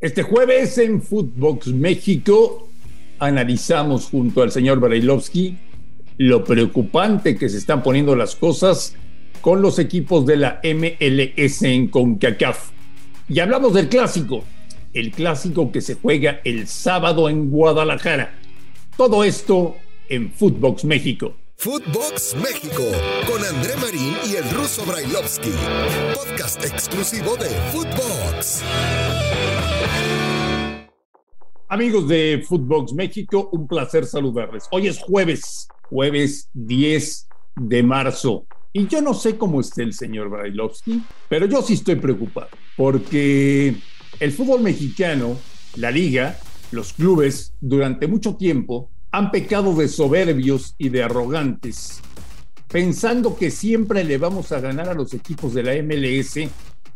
Este jueves en Footbox México analizamos junto al señor Brailovsky lo preocupante que se están poniendo las cosas con los equipos de la MLS en CONCACAF. Y hablamos del clásico, el clásico que se juega el sábado en Guadalajara. Todo esto en Footbox México. Footbox México con André Marín y el ruso Brailovsky. Podcast exclusivo de Footbox. Amigos de Footbox México, un placer saludarles. Hoy es jueves, jueves 10 de marzo. Y yo no sé cómo esté el señor Brailovsky, pero yo sí estoy preocupado, porque el fútbol mexicano, la liga, los clubes, durante mucho tiempo han pecado de soberbios y de arrogantes, pensando que siempre le vamos a ganar a los equipos de la MLS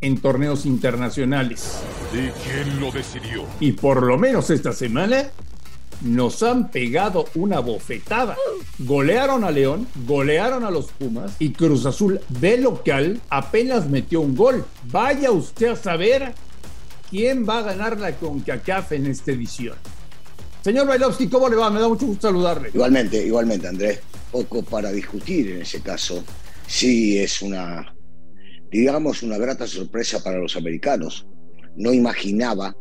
en torneos internacionales. ¿Y quién lo decidió? Y por lo menos esta semana nos han pegado una bofetada. Golearon a León, golearon a los Pumas y Cruz Azul de local apenas metió un gol. Vaya usted a saber quién va a ganar la CONCACAF en esta edición. Señor Bailovsky, ¿cómo le va? Me da mucho gusto saludarle. Igualmente, igualmente, Andrés. Poco para discutir en ese caso. Sí, es una digamos, una grata sorpresa para los americanos. No imaginaba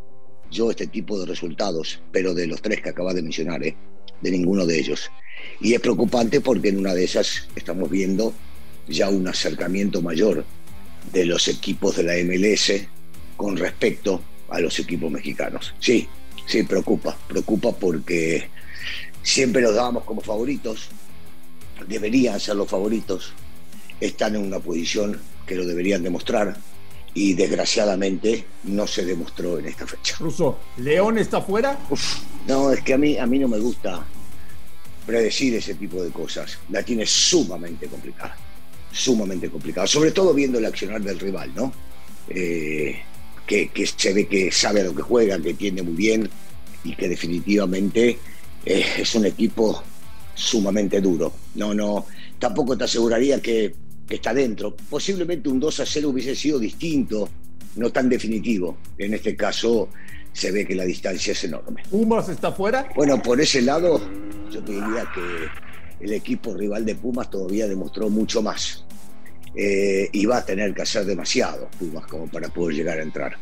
yo este tipo de resultados, pero de los tres que acaba de mencionar, ¿eh? de ninguno de ellos. Y es preocupante porque en una de esas estamos viendo ya un acercamiento mayor de los equipos de la MLS con respecto a los equipos mexicanos. Sí, sí, preocupa, preocupa porque siempre los dábamos como favoritos, deberían ser los favoritos, están en una posición que lo deberían demostrar y desgraciadamente no se demostró en esta fecha. Ruso, ¿León está fuera? no, es que a mí, a mí no me gusta predecir ese tipo de cosas. La tiene sumamente complicada, sumamente complicada, sobre todo viendo el accionar del rival, ¿no? Eh, que, que, se ve que sabe a lo que juega, que tiene muy bien y que definitivamente eh, es un equipo sumamente duro. No, no, tampoco te aseguraría que que está dentro. Posiblemente un 2 a 0 hubiese sido distinto, no tan definitivo. En este caso se ve que la distancia es enorme. ¿Pumas está fuera? Bueno, por ese lado, yo te diría que el equipo rival de Pumas todavía demostró mucho más. Eh, y va a tener que hacer demasiado Pumas como para poder llegar a entrar.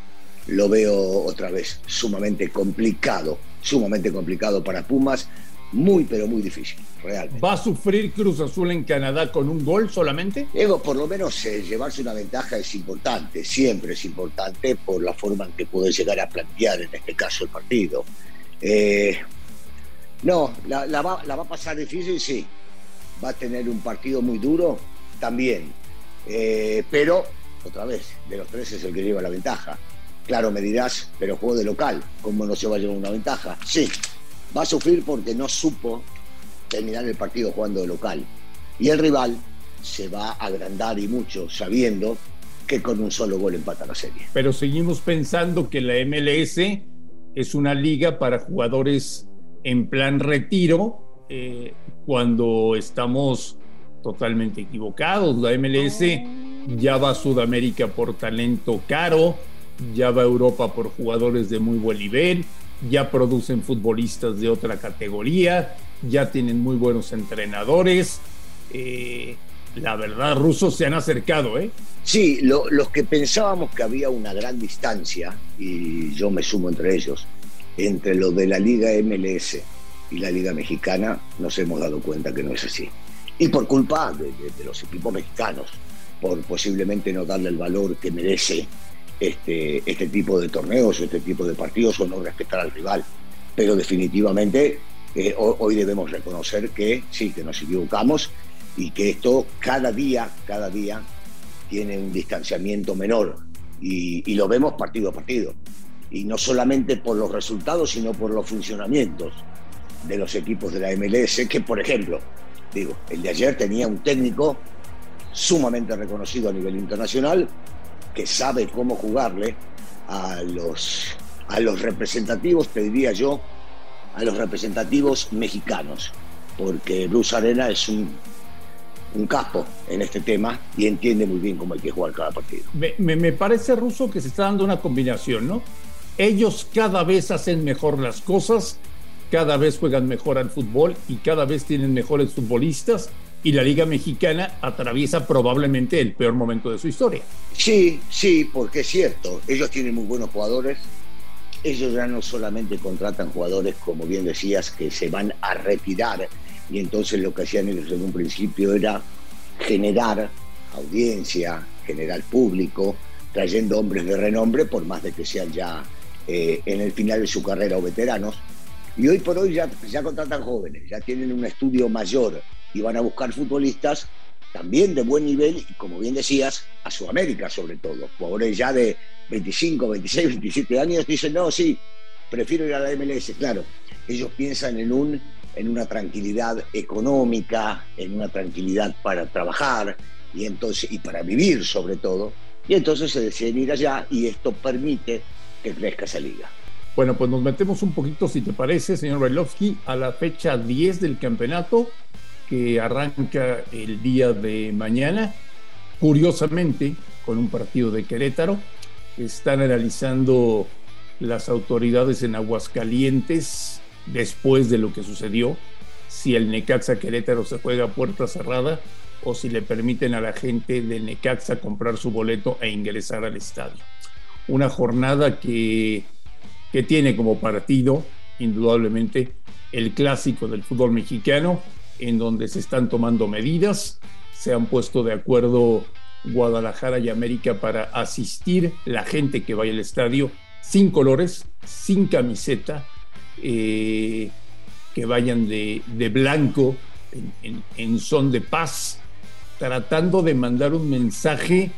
Lo veo otra vez sumamente complicado, sumamente complicado para Pumas, muy, pero muy difícil, realmente. ¿Va a sufrir Cruz Azul en Canadá con un gol solamente? Digo, por lo menos eh, llevarse una ventaja es importante, siempre es importante por la forma en que puede llegar a plantear en este caso el partido. Eh, no, la, va, a pasar difícil, sí. Va a tener un partido muy duro, también. Eh, pero, otra vez, de los tres es el que lleva la ventaja. Claro, me dirás, pero juego de local, ¿cómo no se va a llevar una ventaja? Sí, va a sufrir porque no supo terminar el partido jugando de local. Y el rival se va a agrandar y mucho sabiendo que con un solo gol empata la serie. Pero seguimos pensando que la MLS es una liga para jugadores en plan retiro eh, cuando estamos totalmente equivocados. La MLS ya va a Sudamérica por talento caro, ya va a Europa por jugadores de muy buen nivel ya producen futbolistas de otra categoría, ya tienen muy buenos entrenadores. Eh, la verdad, rusos se han acercado, ¿eh? Sí, los que pensábamos que había una gran distancia, y yo me sumo entre ellos, entre lo de la Liga MLS y la Liga Mexicana, nos hemos dado cuenta que no es así. Y por culpa de los equipos mexicanos, por posiblemente no darle el valor que merece este, este tipo de torneos, este tipo de partidos o no respetar al rival. Pero definitivamente eh, hoy debemos reconocer que sí, que nos equivocamos y que esto cada día, cada día tiene un distanciamiento menor y, y, lo vemos partido a partido. Y no solamente por los resultados, sino por los funcionamientos de los equipos de la MLS, que por ejemplo, digo, el de ayer tenía un técnico sumamente reconocido a nivel internacional, que sabe cómo jugarle a los, a los representativos, te diría yo, a los representativos mexicanos, porque Bruce Arena es un, un capo en este tema y entiende muy bien cómo hay que jugar cada partido. Me, me, parece, Ruso, que se está dando una combinación, ¿no? Ellos cada vez hacen mejor las cosas, cada vez juegan mejor al fútbol y cada vez tienen mejores futbolistas y la Liga Mexicana atraviesa probablemente el peor momento de su historia. Sí, sí, porque es cierto, ellos tienen muy buenos jugadores, ellos ya no solamente contratan jugadores, como bien decías, que se van a retirar, y entonces lo que hacían ellos en un principio era generar audiencia, generar público, trayendo hombres de renombre, por más de que sean ya eh, en el final de su carrera o veteranos. Y hoy por hoy ya, ya contratan jóvenes, ya tienen un estudio mayor y van a buscar futbolistas también de buen nivel como bien decías, a Sudamérica sobre todo. Jugadores ya de 25, 26, 27 años dicen, no, sí, prefiero ir a la MLS. Claro, ellos piensan en, un, en una tranquilidad económica, en una tranquilidad para trabajar y, entonces, y para vivir sobre todo. Y entonces se deciden ir allá y esto permite que crezca esa liga. Bueno, pues nos metemos un poquito, si te parece, señor Bailovsky, a la fecha 10 del campeonato que arranca el día de mañana. Curiosamente, con un partido de Querétaro, están analizando las autoridades en Aguascalientes después de lo que sucedió, si el Necaxa Querétaro se juega a puerta cerrada o si le permiten a la gente de Necaxa comprar su boleto e ingresar al estadio. Una jornada que, que tiene como partido, indudablemente, el clásico del fútbol mexicano, en donde se están tomando medidas. Se han puesto de acuerdo Guadalajara y América para asistir la gente que vaya al estadio sin colores, sin camiseta, eh, que vayan de, blanco en, son de paz, tratando de mandar un mensaje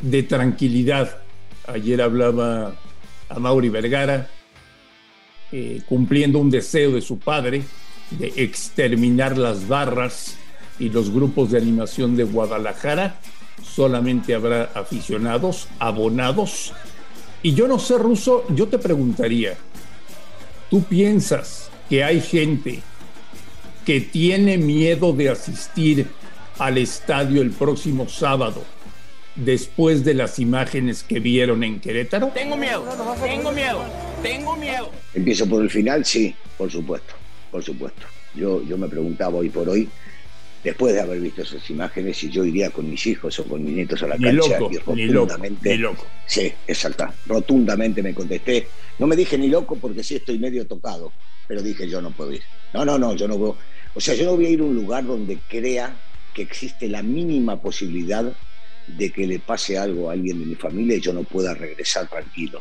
de tranquilidad. Ayer hablaba a Mauri Vergara, eh, cumpliendo un deseo de su padre, de exterminar las barras y los grupos de animación de Guadalajara. Solamente habrá aficionados, abonados. Y yo no sé, Ruso, yo te preguntaría, ¿tú piensas que hay gente que tiene miedo de asistir al estadio el próximo sábado después de las imágenes que vieron en Querétaro? Tengo miedo, tengo miedo, tengo miedo. Empiezo por el final, sí, por supuesto por supuesto. Yo, yo me preguntaba hoy por hoy, después de haber visto esas imágenes, si yo iría con mis hijos o con mis nietos a la ni cancha. Loco, y rotundamente, ni loco, Sí, exacto. Rotundamente me contesté. No me dije ni loco porque sí estoy medio tocado, pero dije yo no puedo ir. No, no, no, yo no voy. O sea, yo no voy a ir a un lugar donde crea que existe la mínima posibilidad de que le pase algo a alguien de mi familia y yo no pueda regresar tranquilo.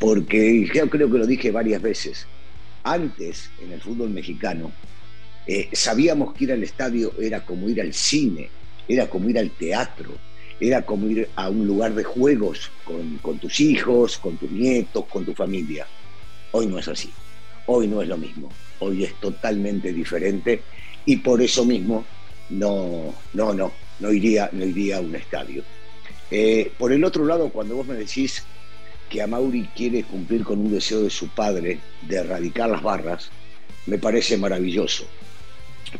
Porque yo creo que lo dije varias veces antes, en el fútbol mexicano, eh, sabíamos que ir al estadio era como ir al cine, era como ir al teatro, era como ir a un lugar de juegos con, tus hijos, con tus nietos, con tu familia. Hoy no es así, hoy no es lo mismo, hoy es totalmente diferente y por eso mismo no, no, no, no iría, no iría a un estadio. Eh, por el otro lado, cuando vos me decís que Amauri quiere cumplir con un deseo de su padre de erradicar las barras, me parece maravilloso.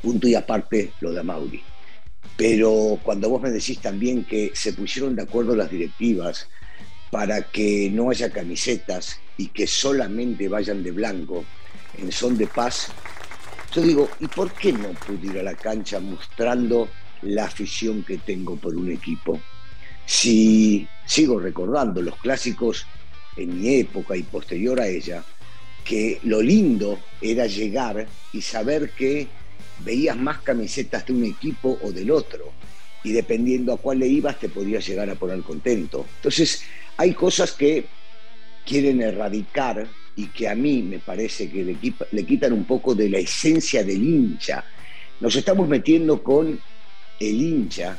Punto y aparte lo de Amauri. Pero cuando vos me decís también que se pusieron de acuerdo las directivas para que no haya camisetas y que solamente vayan de blanco en son de paz, yo digo, ¿y por qué no pude ir a la cancha mostrando la afición que tengo por un equipo? Si sigo recordando los clásicos en mi época y posterior a ella, que lo lindo era llegar y saber que veías más camisetas de un equipo o del otro, y dependiendo a cuál le ibas te podías llegar a poner contento. Entonces, hay cosas que quieren erradicar y que a mí me parece que le, le quitan un poco de la esencia del hincha. Nos estamos metiendo con el hincha,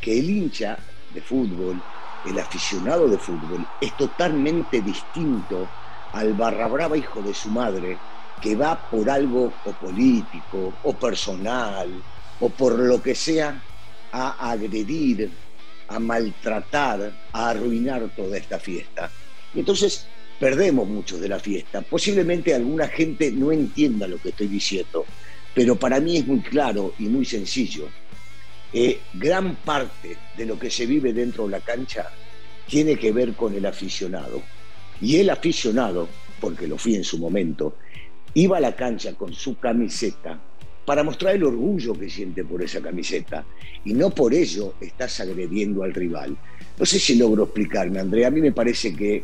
que el hincha de fútbol el aficionado de fútbol es totalmente distinto al barra brava hijo de su madre que va por algo o político o personal o por lo que sea a agredir, a maltratar, a arruinar toda esta fiesta. Y entonces perdemos mucho de la fiesta. Posiblemente alguna gente no entienda lo que estoy diciendo, pero para mí es muy claro y muy sencillo. Eh, gran parte de lo que se vive dentro de la cancha tiene que ver con el aficionado. Y el aficionado, porque lo fui en su momento, iba a la cancha con su camiseta para mostrar el orgullo que siente por esa camiseta. Y no por ello estás agrediendo al rival. No sé si logro explicarme, Andrea. A mí me parece que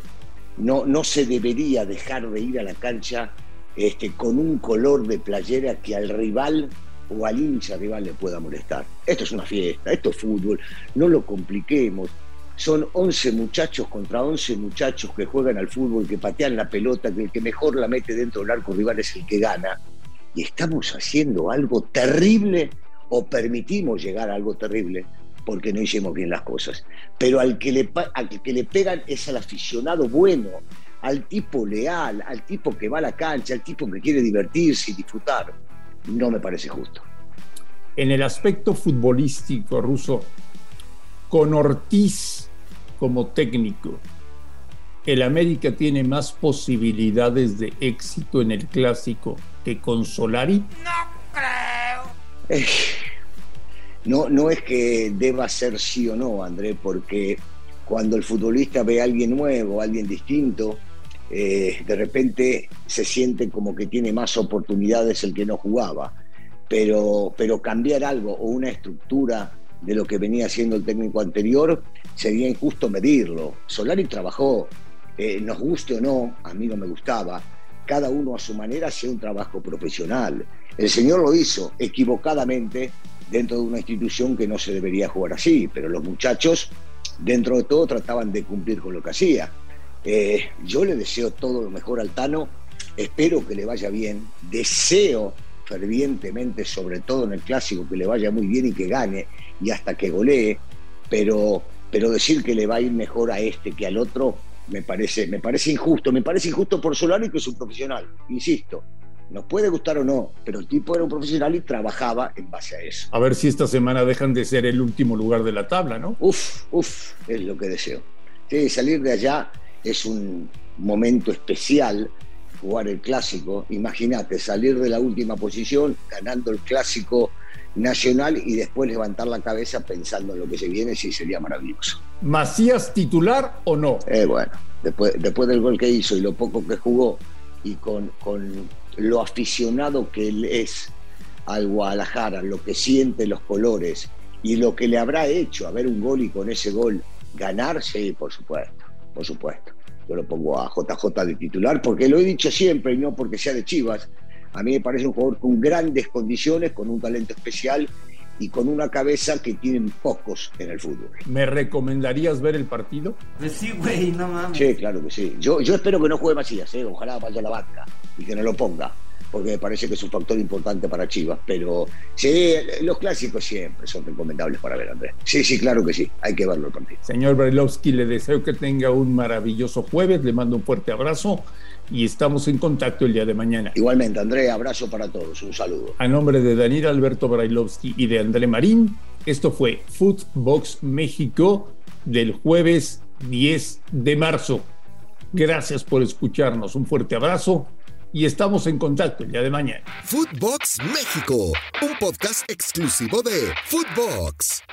no, no se debería dejar de ir a la cancha este, con un color de playera que al rival o al hincha rival le pueda molestar. Esto es una fiesta, esto es fútbol, no lo compliquemos. Son 11 muchachos contra 11 muchachos que juegan al fútbol, que patean la pelota, que el que mejor la mete dentro del arco rival es el que gana. Y estamos haciendo algo terrible o permitimos llegar a algo terrible porque no hicimos bien las cosas. Pero al que le, al que le pegan es al aficionado bueno, al tipo leal, al tipo que va a la cancha, al tipo que quiere divertirse y disfrutar. No me parece justo. En el aspecto futbolístico ruso, con Ortiz como técnico, ¿el América tiene más posibilidades de éxito en el clásico que con Solari? No creo. Eh, no, no es que deba ser sí o no, André, porque cuando el futbolista ve a alguien nuevo, a alguien distinto, eh, de repente se siente como que tiene más oportunidades el que no jugaba. Pero, pero cambiar algo o una estructura de lo que venía haciendo el técnico anterior sería injusto medirlo. Solari trabajó, eh, nos guste o no, a mí no me gustaba, cada uno a su manera hacía un trabajo profesional. El señor lo hizo equivocadamente dentro de una institución que no se debería jugar así, pero los muchachos, dentro de todo, trataban de cumplir con lo que hacía. Eh, yo le deseo todo lo mejor al Tano, espero que le vaya bien, deseo fervientemente, sobre todo en el clásico, que le vaya muy bien y que gane y hasta que golee, pero, pero decir que le va a ir mejor a este que al otro me parece, me parece injusto, me parece injusto por Solari que es un profesional, insisto, nos puede gustar o no, pero el tipo era un profesional y trabajaba en base a eso. A ver si esta semana dejan de ser el último lugar de la tabla, ¿no? Uf, uf, es lo que deseo. Sí, salir de allá es un momento especial, jugar el clásico. Imagínate, salir de la última posición, ganando el clásico nacional y después levantar la cabeza pensando en lo que se viene, sí sería maravilloso. ¿Macías titular o no? Eh, bueno, después, después del gol que hizo y lo poco que jugó y con, con lo aficionado que él es al Guadalajara, lo que siente los colores y lo que le habrá hecho a ver un gol y con ese gol ganar, sí, por supuesto, por supuesto. Yo lo pongo a JJ de titular porque lo he dicho siempre y no porque sea de Chivas. A mí me parece un jugador con grandes condiciones, con un talento especial y con una cabeza que tienen pocos en el fútbol. ¿Me recomendarías ver el partido? Pues sí, güey, no mames. Sí, claro que sí. Yo, yo espero que no juegue Macías, ¿eh? ojalá vaya a la banca y que no lo ponga, porque me parece que es un factor importante para Chivas. Pero sí, los clásicos siempre son recomendables para ver, Andrés. Sí, sí, claro que sí, hay que verlo el partido. Señor Brailovsky, le deseo que tenga un maravilloso jueves, le mando un fuerte abrazo y estamos en contacto el día de mañana. Igualmente, André, abrazo para todos, un saludo. A nombre de Daniel Alberto Brailovsky y de André Marín, esto fue Footbox México del jueves 10 de marzo. Gracias por escucharnos, un fuerte abrazo y estamos en contacto el día de mañana. Footbox México, un podcast exclusivo de Footbox.